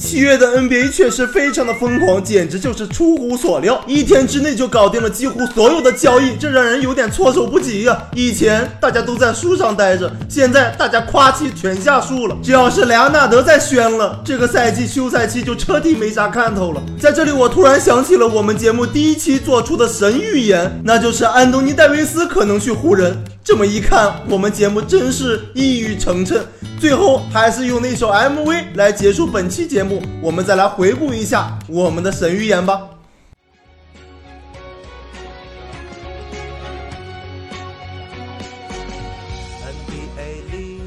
七月的 NBA 确实非常的疯狂，简直就是出乎所料，一天之内就搞定了几乎所有的交易，这让人有点措手不及呀。以前大家都在树上待着，现在大家夸起全下树了。只要是莱昂纳德再宣了，这个赛季休赛期就彻底没啥看头了。在这里，我突然想起了我们节目第一期做出的神预言，那就是安东尼戴维斯可能去湖人。这么一看，我们节目真是一语成谶。最后还是用那首 MV 来结束本期节目。我们再来回顾一下我们的神预言吧。NBA 里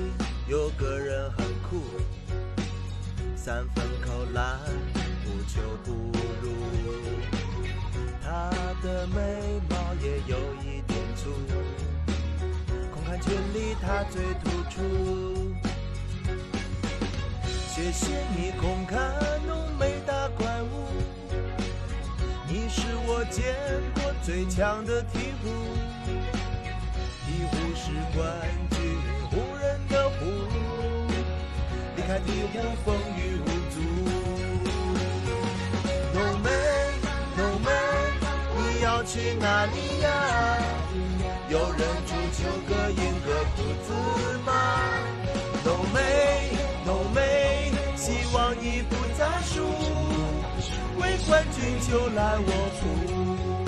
有个人很酷，三分扣篮，圈里他最突出。谢谢你空看浓眉大怪物，你是我见过最强的鹈鹕。鹈鹕是冠军，湖人的湖，离开鹈鹕风雨无阻。浓眉，浓眉，你要去哪里呀？有人足球个赢个裤子吗？浓眉，浓眉，希望你不再输，为冠军就来我赴。